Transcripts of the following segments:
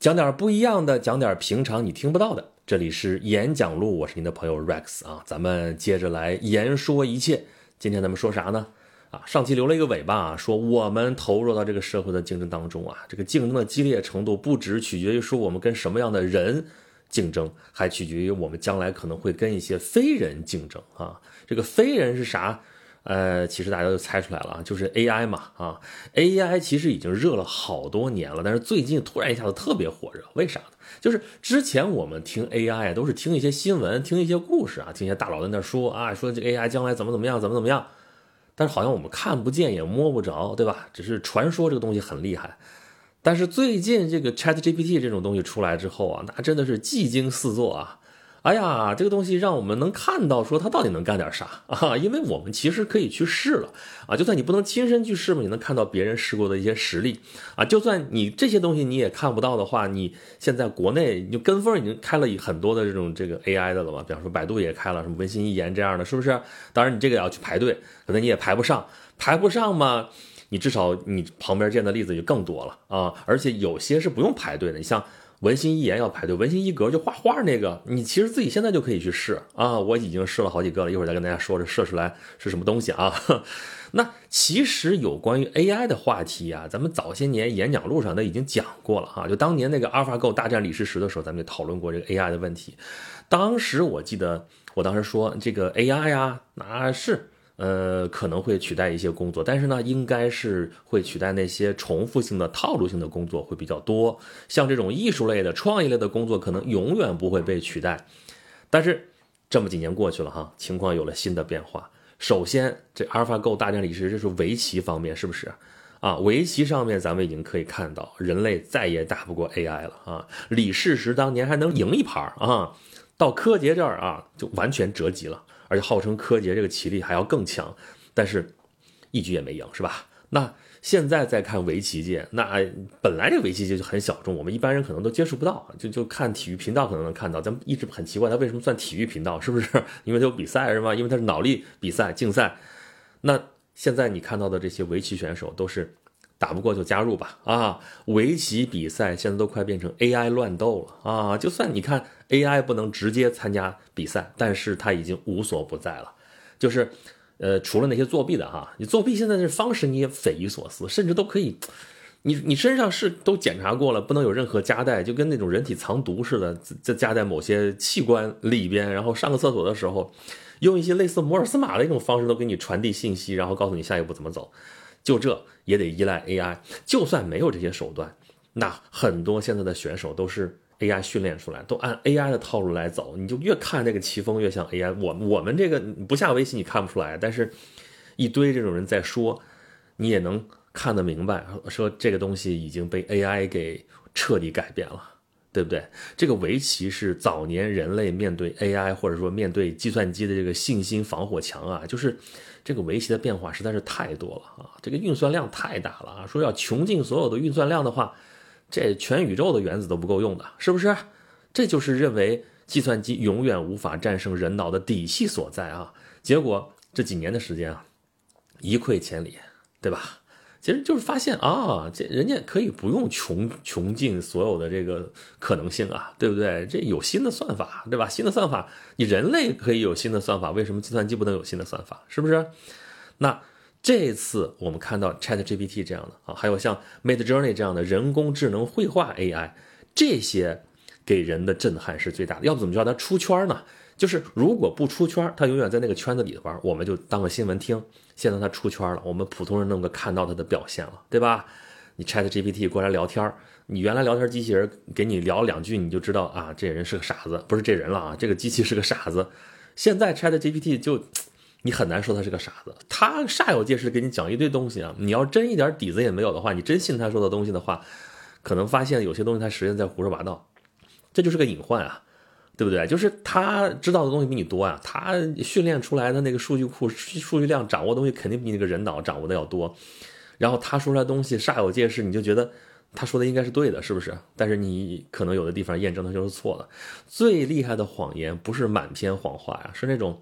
讲点不一样的，讲点平常你听不到的。这里是演讲录，我是您的朋友 Rex 啊，咱们接着来言说一切。今天咱们说啥呢？啊，上期留了一个尾巴啊，说我们投入到这个社会的竞争当中啊，这个竞争的激烈程度不只取决于说我们跟什么样的人竞争，还取决于我们将来可能会跟一些非人竞争啊。这个非人是啥？呃，其实大家都猜出来了啊，就是 AI 嘛啊，AI 其实已经热了好多年了，但是最近突然一下子特别火热，为啥呢？就是之前我们听 AI 都是听一些新闻，听一些故事啊，听一些大佬在那说啊，说这 AI 将来怎么怎么样，怎么怎么样，但是好像我们看不见也摸不着，对吧？只是传说这个东西很厉害，但是最近这个 ChatGPT 这种东西出来之后啊，那真的是技惊四座啊。哎呀，这个东西让我们能看到，说它到底能干点啥 啊？因为我们其实可以去试了啊，就算你不能亲身去试嘛，你能看到别人试过的一些实例啊。就算你这些东西你也看不到的话，你现在国内你就跟风已经开了很多的这种这个 AI 的了嘛，比方说百度也开了什么文心一言这样的，是不是？当然你这个也要去排队，可能你也排不上，排不上嘛，你至少你旁边见的例子就更多了啊。而且有些是不用排队的，你像。文心一言要排队，文心一格就画画那个，你其实自己现在就可以去试啊！我已经试了好几个了，一会儿再跟大家说这试出来是什么东西啊。那其实有关于 AI 的话题啊，咱们早些年演讲路上都已经讲过了哈。就当年那个 AlphaGo 大战李世石的时候，咱们就讨论过这个 AI 的问题。当时我记得我当时说这个 AI 呀，那是。呃，可能会取代一些工作，但是呢，应该是会取代那些重复性的、套路性的工作会比较多。像这种艺术类的、创意类的工作，可能永远不会被取代。但是这么几年过去了哈，情况有了新的变化。首先，这 AlphaGo 大战李世石，这是围棋方面，是不是？啊，围棋上面咱们已经可以看到，人类再也打不过 AI 了啊！李世石当年还能赢一盘啊，到柯洁这儿啊，就完全折戟了。而且号称柯洁这个棋力还要更强，但是一局也没赢，是吧？那现在再看围棋界，那本来这个围棋界就很小众，我们一般人可能都接触不到，就就看体育频道可能能看到。咱们一直很奇怪，它为什么算体育频道？是不是 因为它有比赛是吗？因为它是脑力比赛竞赛。那现在你看到的这些围棋选手都是。打不过就加入吧啊！围棋比赛现在都快变成 AI 乱斗了啊！就算你看 AI 不能直接参加比赛，但是它已经无所不在了。就是，呃，除了那些作弊的哈，你作弊现在这方式你也匪夷所思，甚至都可以，你你身上是都检查过了，不能有任何夹带，就跟那种人体藏毒似的，这夹在某些器官里边，然后上个厕所的时候，用一些类似摩尔斯码的一种方式都给你传递信息，然后告诉你下一步怎么走。就这也得依赖 AI，就算没有这些手段，那很多现在的选手都是 AI 训练出来，都按 AI 的套路来走。你就越看这个棋风越像 AI。我我们这个不下围棋你看不出来，但是一堆这种人在说，你也能看得明白，说这个东西已经被 AI 给彻底改变了，对不对？这个围棋是早年人类面对 AI 或者说面对计算机的这个信心防火墙啊，就是。这个围棋的变化实在是太多了啊！这个运算量太大了啊！说要穷尽所有的运算量的话，这全宇宙的原子都不够用的，是不是？这就是认为计算机永远无法战胜人脑的底细所在啊！结果这几年的时间啊，一溃千里，对吧？其实就是发现啊，这人家可以不用穷穷尽所有的这个可能性啊，对不对？这有新的算法，对吧？新的算法，你人类可以有新的算法，为什么计算机不能有新的算法？是不是？那这次我们看到 Chat GPT 这样的啊，还有像 Mid Journey 这样的人工智能绘画 AI，这些给人的震撼是最大的。要不怎么叫它出圈呢？就是如果不出圈，他永远在那个圈子里头玩，我们就当个新闻听。现在他出圈了，我们普通人能够看到他的表现了，对吧？你 Chat GPT 过来聊天你原来聊天机器人给你聊两句，你就知道啊，这人是个傻子，不是这人了啊，这个机器是个傻子。现在 Chat GPT 就你很难说他是个傻子，他煞有介事给你讲一堆东西啊。你要真一点底子也没有的话，你真信他说的东西的话，可能发现有些东西他实际在胡说八道，这就是个隐患啊。对不对？就是他知道的东西比你多啊，他训练出来的那个数据库数据量掌握东西肯定比那个人脑掌握的要多，然后他说出来东西煞有介事，你就觉得他说的应该是对的，是不是？但是你可能有的地方验证它就是错的。最厉害的谎言不是满篇谎话呀，是那种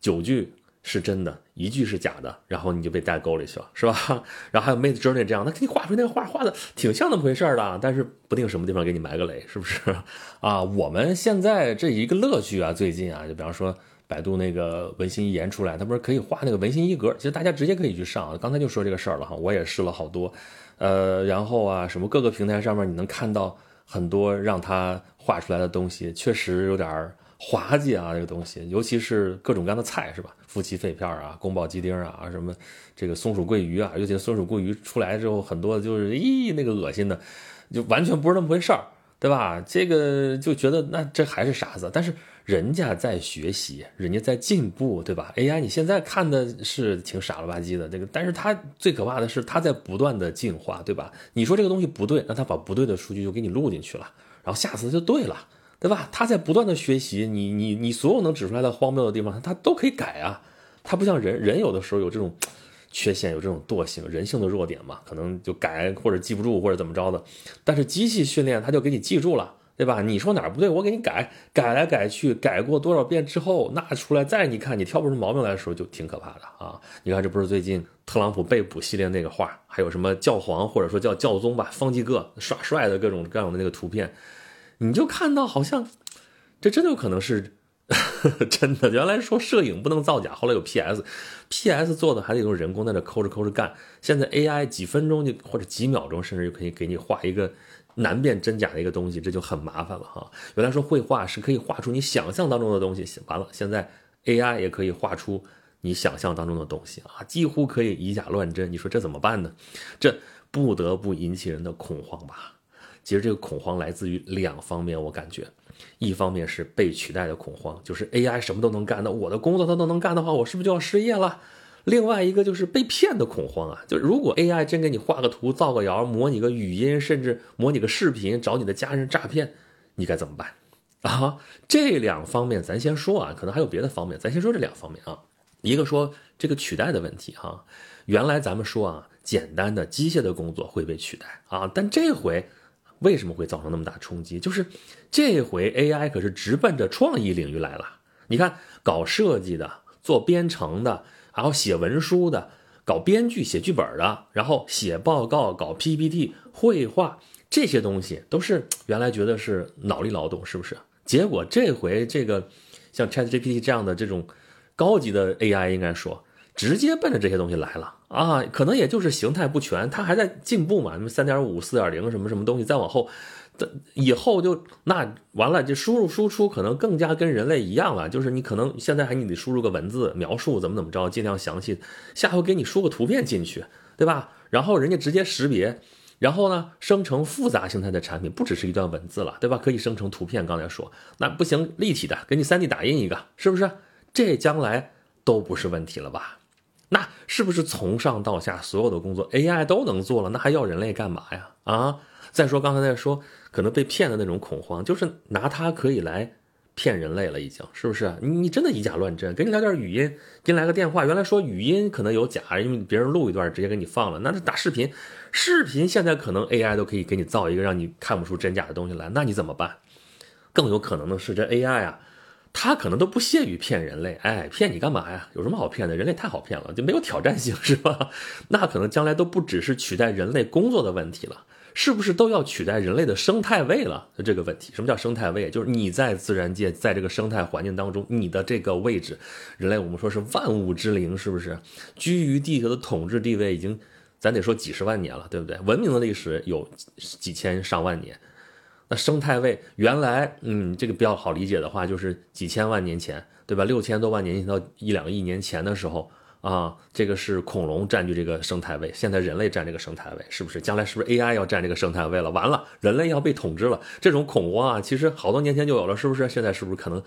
九句是真的，一句是假的，然后你就被带沟里去了，是吧？然后还有 Made Journey 这样，那给你画出那个画，画的挺像那么回事的，但是不定什么地方给你埋个雷，是不是？啊，我们现在这一个乐趣啊，最近啊，就比方说百度那个文心一言出来，它不是可以画那个文心一格，其实大家直接可以去上，刚才就说这个事儿了哈，我也试了好多，呃，然后啊，什么各个平台上面你能看到很多让他画出来的东西，确实有点儿滑稽啊，这个东西，尤其是各种各样的菜，是吧？夫妻肺片啊，宫保鸡丁啊，什么这个松鼠桂鱼啊，尤其松鼠桂鱼出来之后，很多就是咦，那个恶心的，就完全不是那么回事儿，对吧？这个就觉得那这还是傻子，但是人家在学习，人家在进步，对吧？AI 你现在看的是挺傻了吧唧的，这个，但是它最可怕的是它在不断的进化，对吧？你说这个东西不对，那它把不对的数据就给你录进去了，然后下次就对了。对吧？他在不断的学习，你你你所有能指出来的荒谬的地方，他都可以改啊。他不像人，人有的时候有这种缺陷，有这种惰性，人性的弱点嘛，可能就改或者记不住或者怎么着的。但是机器训练，他就给你记住了，对吧？你说哪儿不对，我给你改，改来改去，改过多少遍之后，那出来再你看，你挑不出毛病来的时候，就挺可怕的啊。你看，这不是最近特朗普被捕系列那个画，还有什么教皇或者说叫教宗吧，方济各耍帅的各种各样的那个图片。你就看到好像，这真的有可能是 真的。原来说摄影不能造假，后来有 PS，PS 做的还得用人工在那抠着抠着干。现在 AI 几分钟就或者几秒钟，甚至就可以给你画一个难辨真假的一个东西，这就很麻烦了哈。原来说绘画是可以画出你想象当中的东西，完了现在 AI 也可以画出你想象当中的东西啊，几乎可以以假乱真。你说这怎么办呢？这不得不引起人的恐慌吧。其实这个恐慌来自于两方面，我感觉，一方面是被取代的恐慌，就是 AI 什么都能干，那我的工作它都能干的话，我是不是就要失业了？另外一个就是被骗的恐慌啊，就如果 AI 真给你画个图、造个谣、模拟个语音，甚至模拟个视频，找你的家人诈骗，你该怎么办啊？这两方面咱先说啊，可能还有别的方面，咱先说这两方面啊。一个说这个取代的问题哈，原来咱们说啊，简单的机械的工作会被取代啊，但这回。为什么会造成那么大冲击？就是这回 AI 可是直奔着创意领域来了。你看，搞设计的、做编程的，然后写文书的、搞编剧、写剧本的，然后写报告、搞 PPT、绘画这些东西，都是原来觉得是脑力劳动，是不是？结果这回这个像 ChatGPT 这样的这种高级的 AI，应该说。直接奔着这些东西来了啊，可能也就是形态不全，它还在进步嘛。什么三点五、四点零什么什么东西，再往后，以后就那完了，这输入输出可能更加跟人类一样了。就是你可能现在还你得输入个文字描述怎么怎么着，尽量详细。下回给你输个图片进去，对吧？然后人家直接识别，然后呢生成复杂形态的产品，不只是一段文字了，对吧？可以生成图片。刚才说那不行，立体的给你三 D 打印一个，是不是？这将来都不是问题了吧？那是不是从上到下所有的工作 AI 都能做了？那还要人类干嘛呀？啊！再说刚才在说可能被骗的那种恐慌，就是拿它可以来骗人类了，已经是不是？你真的以假乱真，给你来点语音，给你来个电话。原来说语音可能有假，因为别人录一段直接给你放了。那这打视频，视频现在可能 AI 都可以给你造一个让你看不出真假的东西来，那你怎么办？更有可能的是这 AI 啊。他可能都不屑于骗人类，哎，骗你干嘛呀？有什么好骗的？人类太好骗了，就没有挑战性，是吧？那可能将来都不只是取代人类工作的问题了，是不是都要取代人类的生态位了？这个问题，什么叫生态位？就是你在自然界，在这个生态环境当中，你的这个位置，人类我们说是万物之灵，是不是？居于地球的统治地位已经，咱得说几十万年了，对不对？文明的历史有几千上万年。那生态位原来，嗯，这个比较好理解的话，就是几千万年前，对吧？六千多万年前到一两亿年前的时候啊，这个是恐龙占据这个生态位，现在人类占这个生态位，是不是？将来是不是 AI 要占这个生态位了？完了，人类要被统治了，这种恐慌啊，其实好多年前就有了，是不是？现在是不是可能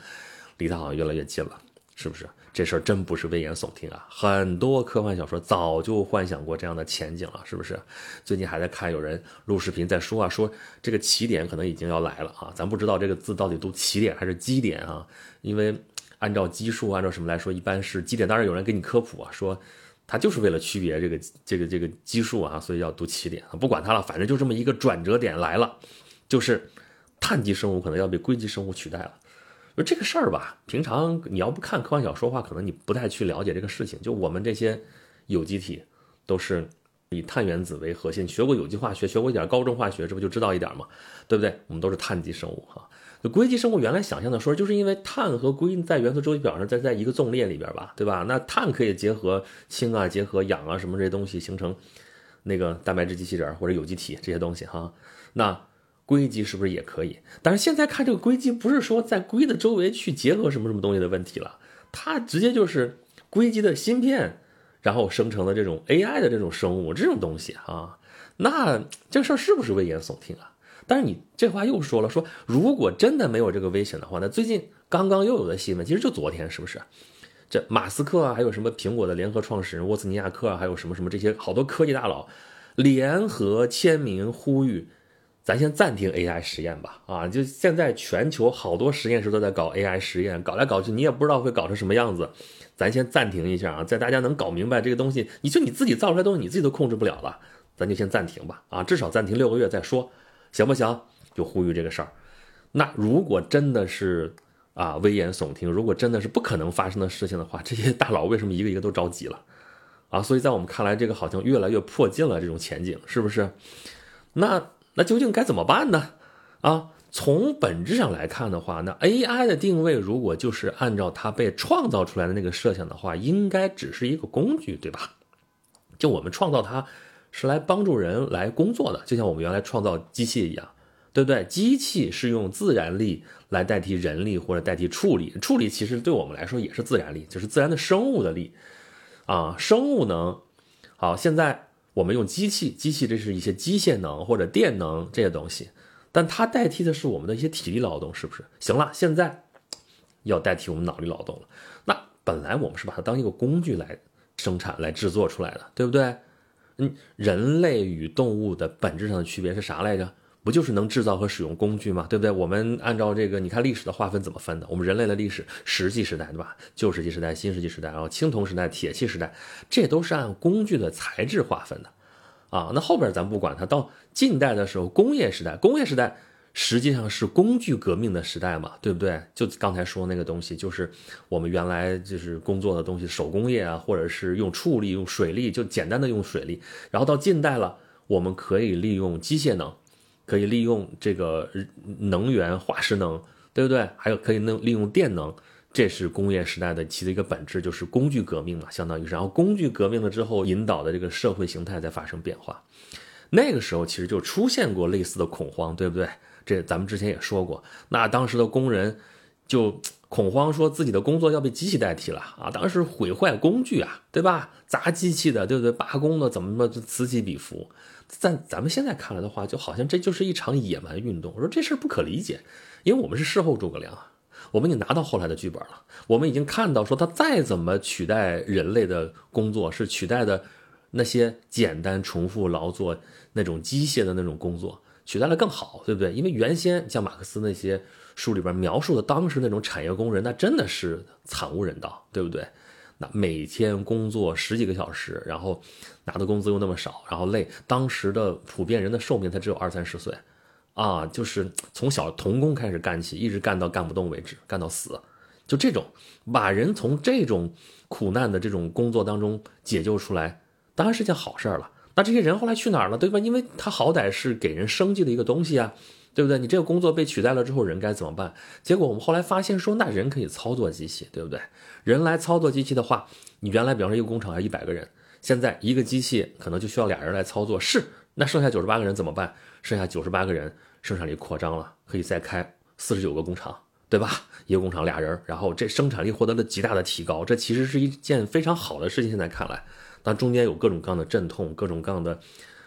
离它好像越来越近了？是不是？这事儿真不是危言耸听啊！很多科幻小说早就幻想过这样的前景了，是不是？最近还在看有人录视频在说啊，说这个起点可能已经要来了啊！咱不知道这个字到底读起点还是基点啊？因为按照基数，按照什么来说，一般是基点。当然有人给你科普啊，说它就是为了区别这个这个这个基数啊，所以要读起点。不管它了，反正就这么一个转折点来了，就是碳基生物可能要被硅基生物取代了。就这个事儿吧，平常你要不看科幻小说的话，可能你不太去了解这个事情。就我们这些有机体都是以碳原子为核心，学过有机化学，学过一点高中化学，这不就知道一点吗？对不对？我们都是碳基生物哈。就硅基生物原来想象的说，就是因为碳和硅在元素周期表上在在一个纵列里边吧，对吧？那碳可以结合氢啊，结合氧啊什么这些东西形成那个蛋白质机器人或者有机体这些东西哈。那硅基是不是也可以？但是现在看这个硅基，不是说在硅的周围去结合什么什么东西的问题了，它直接就是硅基的芯片，然后生成的这种 AI 的这种生物这种东西啊。那这个事儿是不是危言耸听啊？但是你这话又说了，说如果真的没有这个危险的话，那最近刚刚又有的新闻，其实就昨天，是不是？这马斯克啊，还有什么苹果的联合创始人沃兹尼亚克啊，还有什么什么这些好多科技大佬联合签名呼吁，咱先暂停 AI 实验吧。啊，就现在全球好多实验室都在搞 AI 实验，搞来搞去，你也不知道会搞成什么样子，咱先暂停一下啊，在大家能搞明白这个东西，你就你自己造出来东西，你自己都控制不了了，咱就先暂停吧。啊，至少暂停六个月再说。行不行？就呼吁这个事儿。那如果真的是啊危言耸听，如果真的是不可能发生的事情的话，这些大佬为什么一个一个都着急了啊？所以在我们看来，这个好像越来越迫近了，这种前景是不是？那那究竟该怎么办呢？啊，从本质上来看的话，那 AI 的定位如果就是按照它被创造出来的那个设想的话，应该只是一个工具，对吧？就我们创造它。是来帮助人来工作的，就像我们原来创造机器一样，对不对？机器是用自然力来代替人力或者代替处理，处理其实对我们来说也是自然力，就是自然的生物的力啊。生物能好，现在我们用机器，机器这是一些机械能或者电能这些东西，但它代替的是我们的一些体力劳动，是不是？行了，现在要代替我们脑力劳动了。那本来我们是把它当一个工具来生产、来制作出来的，对不对？嗯，人类与动物的本质上的区别是啥来着？不就是能制造和使用工具吗？对不对？我们按照这个，你看历史的划分怎么分的？我们人类的历史，石器时代，对吧？旧石器时代、新石器时代，然后青铜时代、铁器时代，这都是按工具的材质划分的，啊，那后边咱不管它，到近代的时候，工业时代，工业时代。实际上是工具革命的时代嘛，对不对？就刚才说那个东西，就是我们原来就是工作的东西，手工业啊，或者是用畜力、用水力，就简单的用水力。然后到近代了，我们可以利用机械能，可以利用这个能源化石能，对不对？还有可以能利用电能，这是工业时代的其的一个本质，就是工具革命嘛，相当于是。然后工具革命了之后，引导的这个社会形态在发生变化。那个时候其实就出现过类似的恐慌，对不对？这咱们之前也说过，那当时的工人就恐慌，说自己的工作要被机器代替了啊！当时毁坏工具啊，对吧？砸机器的，对不对？罢工的，怎么么此起彼伏。在咱们现在看来的话，就好像这就是一场野蛮运动。我说这事儿不可理解，因为我们是事后诸葛亮啊，我们已经拿到后来的剧本了，我们已经看到说他再怎么取代人类的工作，是取代的那些简单重复劳作那种机械的那种工作。取代了更好，对不对？因为原先像马克思那些书里边描述的当时那种产业工人，那真的是惨无人道，对不对？那每天工作十几个小时，然后拿的工资又那么少，然后累。当时的普遍人的寿命才只有二三十岁，啊，就是从小童工开始干起，一直干到干不动为止，干到死。就这种把人从这种苦难的这种工作当中解救出来，当然是件好事了。那这些人后来去哪儿了，对吧？因为他好歹是给人生计的一个东西啊，对不对？你这个工作被取代了之后，人该怎么办？结果我们后来发现说，那人可以操作机器，对不对？人来操作机器的话，你原来比方说一个工厂要一百个人，现在一个机器可能就需要俩人来操作。是，那剩下九十八个人怎么办？剩下九十八个人生产力扩张了，可以再开四十九个工厂，对吧？一个工厂俩人，然后这生产力获得了极大的提高，这其实是一件非常好的事情。现在看来。但中间有各种各样的阵痛，各种各样的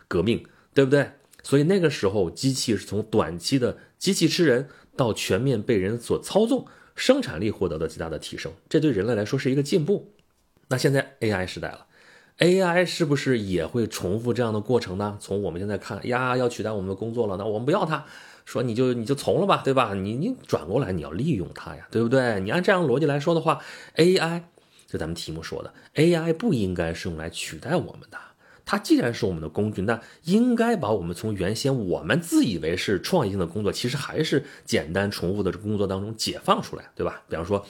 革命，对不对？所以那个时候，机器是从短期的机器吃人，到全面被人所操纵，生产力获得了极大的提升，这对人类来说是一个进步。那现在 AI 时代了，AI 是不是也会重复这样的过程呢？从我们现在看，呀，要取代我们的工作了，那我们不要它，说你就你就从了吧，对吧？你你转过来，你要利用它呀，对不对？你按这样逻辑来说的话，AI。就咱们题目说的，AI 不应该是用来取代我们的，它既然是我们的工具，那应该把我们从原先我们自以为是创意性的工作，其实还是简单重复的工作当中解放出来，对吧？比方说，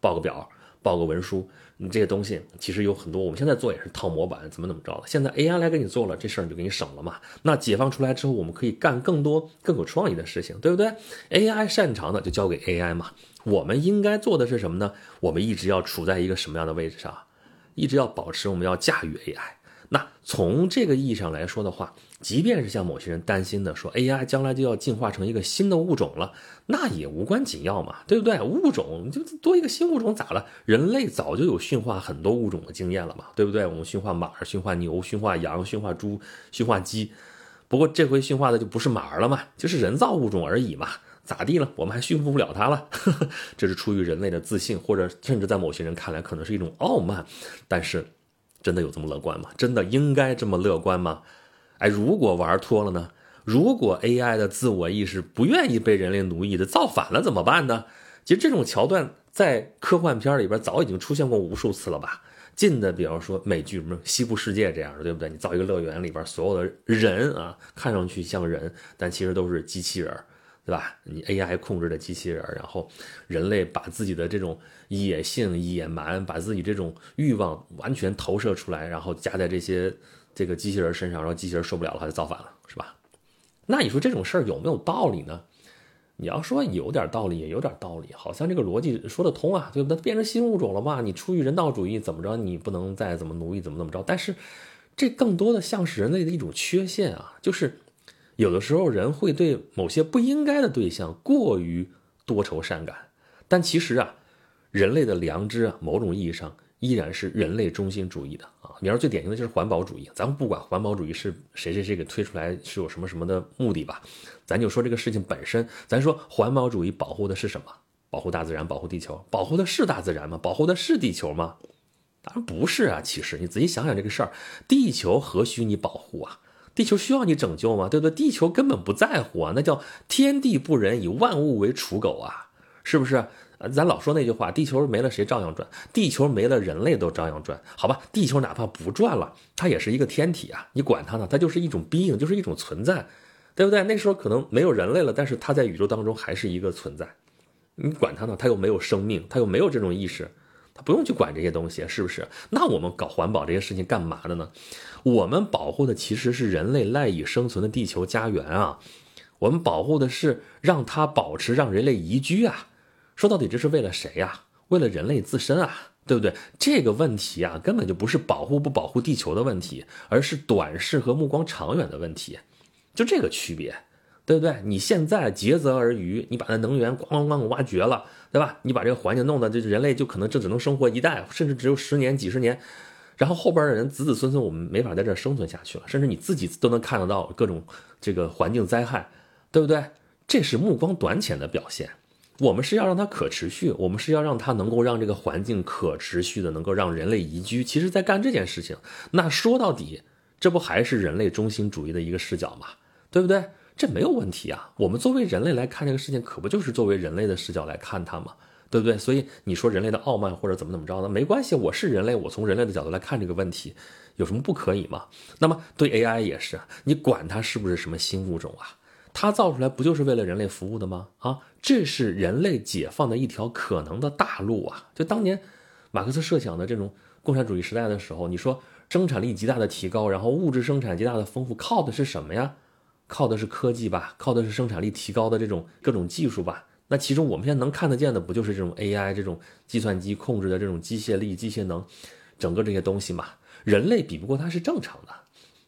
报个表、报个文书，你这些东西其实有很多，我们现在做也是套模板，怎么怎么着的。现在 AI 来给你做了，这事儿你就给你省了嘛。那解放出来之后，我们可以干更多更有创意的事情，对不对？AI 擅长的就交给 AI 嘛。我们应该做的是什么呢？我们一直要处在一个什么样的位置上？一直要保持我们要驾驭 AI。那从这个意义上来说的话，即便是像某些人担心的说 AI 将来就要进化成一个新的物种了，那也无关紧要嘛，对不对？物种就多一个新物种咋了？人类早就有驯化很多物种的经验了嘛，对不对？我们驯化马、驯化牛、驯化羊、驯化猪、驯化鸡，不过这回驯化的就不是马儿了嘛，就是人造物种而已嘛。咋地了？我们还驯服不了它了，这是出于人类的自信，或者甚至在某些人看来可能是一种傲慢。但是，真的有这么乐观吗？真的应该这么乐观吗？哎，如果玩脱了呢？如果 AI 的自我意识不愿意被人类奴役的造反了怎么办呢？其实这种桥段在科幻片里边早已经出现过无数次了吧？近的，比方说美剧什么《西部世界》这样的，对不对？你造一个乐园里边所有的人啊，看上去像人，但其实都是机器人。对吧？你 AI 控制的机器人，然后人类把自己的这种野性、野蛮，把自己这种欲望完全投射出来，然后加在这些这个机器人身上，然后机器人受不了了，它就造反了，是吧？那你说这种事儿有没有道理呢？你要说有点道理，也有点道理，好像这个逻辑说得通啊，对不对？变成新物种了嘛？你出于人道主义怎么着？你不能再怎么奴役，怎么怎么着？但是这更多的像是人类的一种缺陷啊，就是。有的时候，人会对某些不应该的对象过于多愁善感，但其实啊，人类的良知啊，某种意义上依然是人类中心主义的啊。你要最典型的就是环保主义，咱们不管环保主义是谁谁谁给推出来是有什么什么的目的吧，咱就说这个事情本身，咱说环保主义保护的是什么？保护大自然，保护地球，保护的是大自然吗？保护的是地球吗？当然不是啊。其实你仔细想想这个事儿，地球何须你保护啊？地球需要你拯救吗？对不对？地球根本不在乎啊，那叫天地不仁，以万物为刍狗啊，是不是？咱老说那句话，地球没了谁照样转，地球没了人类都照样转，好吧？地球哪怕不转了，它也是一个天体啊，你管它呢？它就是一种 being，就是一种存在，对不对？那时候可能没有人类了，但是它在宇宙当中还是一个存在，你管它呢？它又没有生命，它又没有这种意识。他不用去管这些东西，是不是？那我们搞环保这些事情干嘛的呢？我们保护的其实是人类赖以生存的地球家园啊！我们保护的是让它保持，让人类宜居啊！说到底，这是为了谁呀？为了人类自身啊，对不对？这个问题啊，根本就不是保护不保护地球的问题，而是短视和目光长远的问题，就这个区别。对不对？你现在竭泽而渔，你把那能源咣咣咣挖掘了，对吧？你把这个环境弄得，这人类就可能这只能生活一代，甚至只有十年、几十年，然后后边的人子子孙孙，我们没法在这生存下去了，甚至你自己都能看得到各种这个环境灾害，对不对？这是目光短浅的表现。我们是要让它可持续，我们是要让它能够让这个环境可持续的，能够让人类宜居。其实，在干这件事情，那说到底，这不还是人类中心主义的一个视角吗？对不对？这没有问题啊！我们作为人类来看这个事情，可不就是作为人类的视角来看它吗？对不对？所以你说人类的傲慢或者怎么怎么着的，没关系，我是人类，我从人类的角度来看这个问题，有什么不可以吗？那么对 AI 也是，你管它是不是什么新物种啊？它造出来不就是为了人类服务的吗？啊，这是人类解放的一条可能的大路啊！就当年马克思设想的这种共产主义时代的时候，你说生产力极大的提高，然后物质生产极大的丰富，靠的是什么呀？靠的是科技吧，靠的是生产力提高的这种各种技术吧。那其中我们现在能看得见的，不就是这种 AI 这种计算机控制的这种机械力、机械能，整个这些东西嘛？人类比不过它是正常的。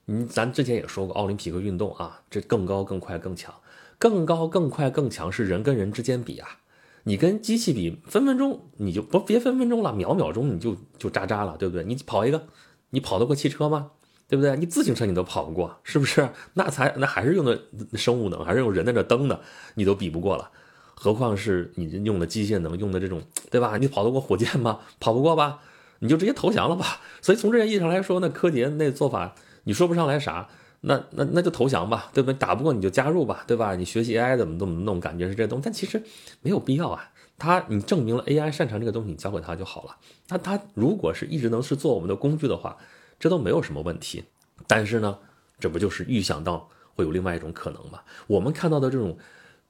嗯，咱之前也说过奥林匹克运动啊，这更高、更快、更强，更高、更快、更强是人跟人之间比啊。你跟机器比，分分钟你就不别分分钟了，秒秒钟你就就渣渣了，对不对？你跑一个，你跑得过汽车吗？对不对？你自行车你都跑不过，是不是？那才那还是用的生物能，还是用人在这蹬的，你都比不过了，何况是你用的机械能，用的这种，对吧？你跑得过火箭吗？跑不过吧？你就直接投降了吧。所以从这个意义上来说，那柯洁那做法，你说不上来啥，那那那就投降吧，对不对？打不过你就加入吧，对吧？你学习 AI 怎么怎么弄，感觉是这东西，但其实没有必要啊。他你证明了 AI 擅长这个东西，你交给他就好了。那他如果是一直能是做我们的工具的话。这都没有什么问题。但是呢，这不就是预想到会有另外一种可能吗？我们看到的这种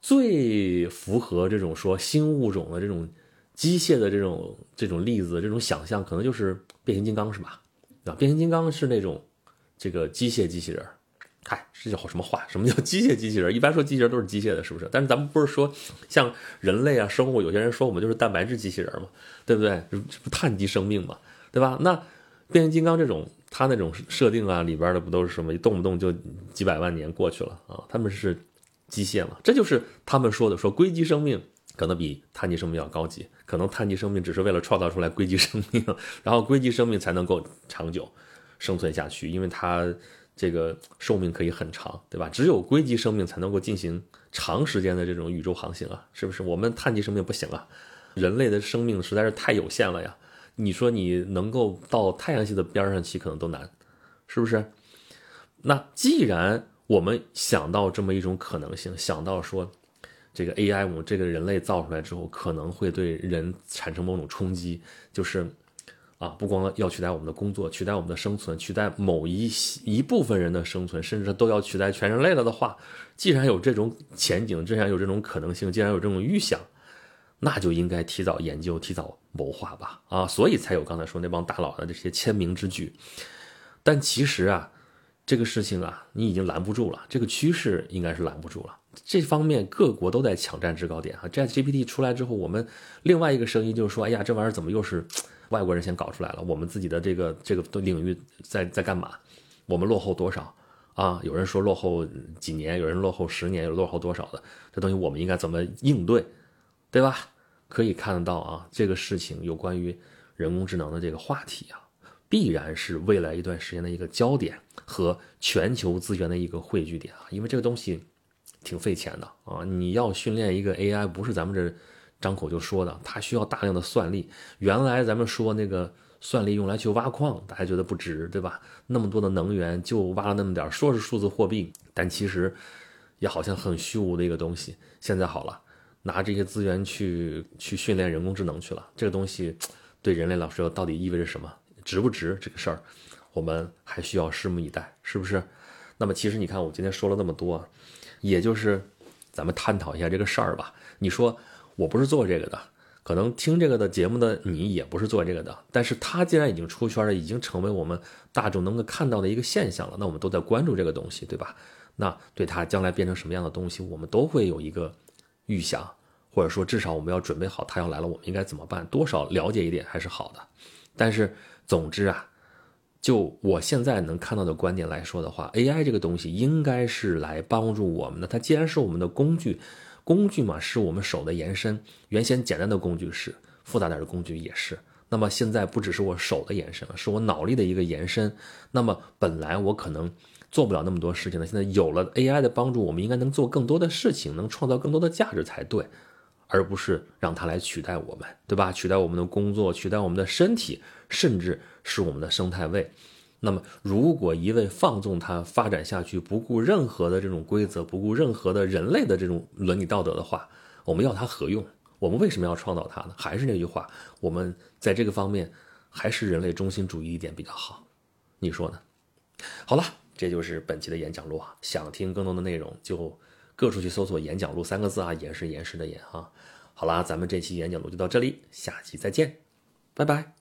最符合这种说新物种的这种机械的这种这种例子，这种想象，可能就是变形金刚，是吧？啊，变形金刚是那种这个机械机器人。嗨，这叫什么话？什么叫机械机器人？一般说机器人都是机械的，是不是？但是咱们不是说像人类啊、生物，有些人说我们就是蛋白质机器人嘛，对不对？这不碳基生命嘛，对吧？那变形金刚这种，它那种设定啊，里边的不都是什么？动不动就几百万年过去了啊？他们是机械嘛？这就是他们说的，说硅基生命可能比碳基生命要高级，可能碳基生命只是为了创造出来硅基生命，然后硅基生命才能够长久生存下去，因为它。这个寿命可以很长，对吧？只有硅基生命才能够进行长时间的这种宇宙航行啊，是不是？我们碳基生命不行啊，人类的生命实在是太有限了呀。你说你能够到太阳系的边上去，可能都难，是不是？那既然我们想到这么一种可能性，想到说这个 AI，我们这个人类造出来之后，可能会对人产生某种冲击，就是。啊，不光要取代我们的工作，取代我们的生存，取代某一一部分人的生存，甚至都要取代全人类了的话，既然有这种前景，既然有这种可能性，既然有这种预想，那就应该提早研究，提早谋划吧。啊，所以才有刚才说那帮大佬的这些签名之举。但其实啊，这个事情啊，你已经拦不住了，这个趋势应该是拦不住了。这方面各国都在抢占制高点啊。ChatGPT 出来之后，我们另外一个声音就是说，哎呀，这玩意儿怎么又是？外国人先搞出来了，我们自己的这个这个领域在在干嘛？我们落后多少啊？有人说落后几年，有人落后十年，有落后多少的？这东西我们应该怎么应对，对吧？可以看得到啊，这个事情有关于人工智能的这个话题啊，必然是未来一段时间的一个焦点和全球资源的一个汇聚点啊，因为这个东西挺费钱的啊，你要训练一个 AI，不是咱们这。张口就说的，它需要大量的算力。原来咱们说那个算力用来去挖矿，大家觉得不值，对吧？那么多的能源就挖了那么点说是数字货币，但其实也好像很虚无的一个东西。现在好了，拿这些资源去去训练人工智能去了，这个东西对人类来说到底意味着什么？值不值这个事儿？我们还需要拭目以待，是不是？那么其实你看，我今天说了那么多，也就是咱们探讨一下这个事儿吧。你说。我不是做这个的，可能听这个的节目的你也不是做这个的，但是他既然已经出圈了，已经成为我们大众能够看到的一个现象了，那我们都在关注这个东西，对吧？那对它将来变成什么样的东西，我们都会有一个预想，或者说至少我们要准备好它要来了，我们应该怎么办？多少了解一点还是好的。但是总之啊，就我现在能看到的观点来说的话，AI 这个东西应该是来帮助我们的，它既然是我们的工具。工具嘛，是我们手的延伸。原先简单的工具是，复杂点的工具也是。那么现在不只是我手的延伸了，是我脑力的一个延伸。那么本来我可能做不了那么多事情的，现在有了 AI 的帮助，我们应该能做更多的事情，能创造更多的价值才对，而不是让它来取代我们，对吧？取代我们的工作，取代我们的身体，甚至是我们的生态位。那么，如果一味放纵它发展下去，不顾任何的这种规则，不顾任何的人类的这种伦理道德的话，我们要它何用？我们为什么要创造它呢？还是那句话，我们在这个方面还是人类中心主义一点比较好，你说呢？好了，这就是本期的演讲录啊。想听更多的内容，就各处去搜索“演讲录”三个字啊，演是严实的演啊。好啦，咱们这期演讲录就到这里，下期再见，拜拜。